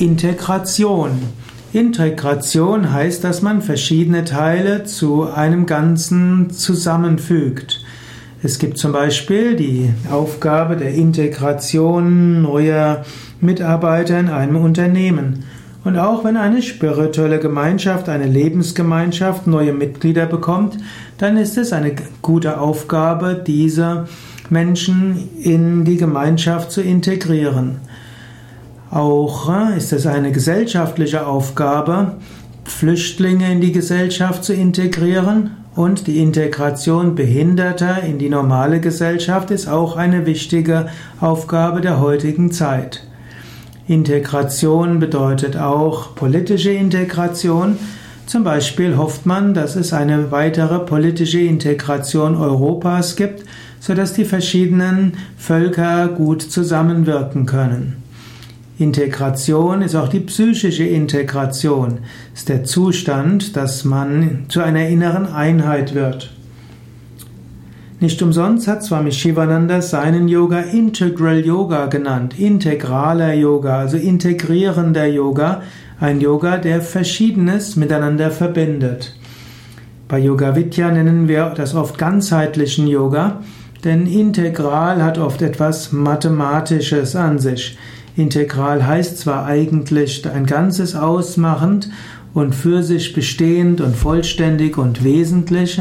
Integration. Integration heißt, dass man verschiedene Teile zu einem Ganzen zusammenfügt. Es gibt zum Beispiel die Aufgabe der Integration neuer Mitarbeiter in einem Unternehmen. Und auch wenn eine spirituelle Gemeinschaft, eine Lebensgemeinschaft neue Mitglieder bekommt, dann ist es eine gute Aufgabe, diese Menschen in die Gemeinschaft zu integrieren. Auch äh, ist es eine gesellschaftliche Aufgabe, Flüchtlinge in die Gesellschaft zu integrieren und die Integration Behinderter in die normale Gesellschaft ist auch eine wichtige Aufgabe der heutigen Zeit. Integration bedeutet auch politische Integration. Zum Beispiel hofft man, dass es eine weitere politische Integration Europas gibt, sodass die verschiedenen Völker gut zusammenwirken können. Integration ist auch die psychische Integration, ist der Zustand, dass man zu einer inneren Einheit wird. Nicht umsonst hat Swami Shivananda seinen Yoga Integral Yoga genannt, integraler Yoga, also integrierender Yoga, ein Yoga, der Verschiedenes miteinander verbindet. Bei Yoga Vidya nennen wir das oft ganzheitlichen Yoga, denn integral hat oft etwas Mathematisches an sich. Integral heißt zwar eigentlich ein Ganzes ausmachend und für sich bestehend und vollständig und wesentlich,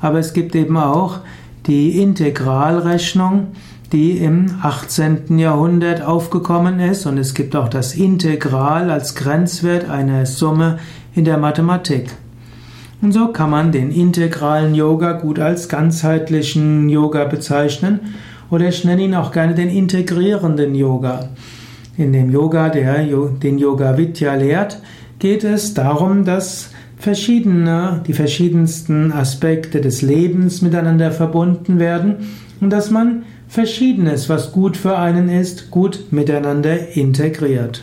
aber es gibt eben auch die Integralrechnung, die im 18. Jahrhundert aufgekommen ist und es gibt auch das Integral als Grenzwert einer Summe in der Mathematik. Und so kann man den integralen Yoga gut als ganzheitlichen Yoga bezeichnen oder ich nenne ihn auch gerne den integrierenden Yoga. In dem Yoga, der den Yoga Vidya lehrt, geht es darum, dass verschiedene, die verschiedensten Aspekte des Lebens miteinander verbunden werden und dass man Verschiedenes, was gut für einen ist, gut miteinander integriert.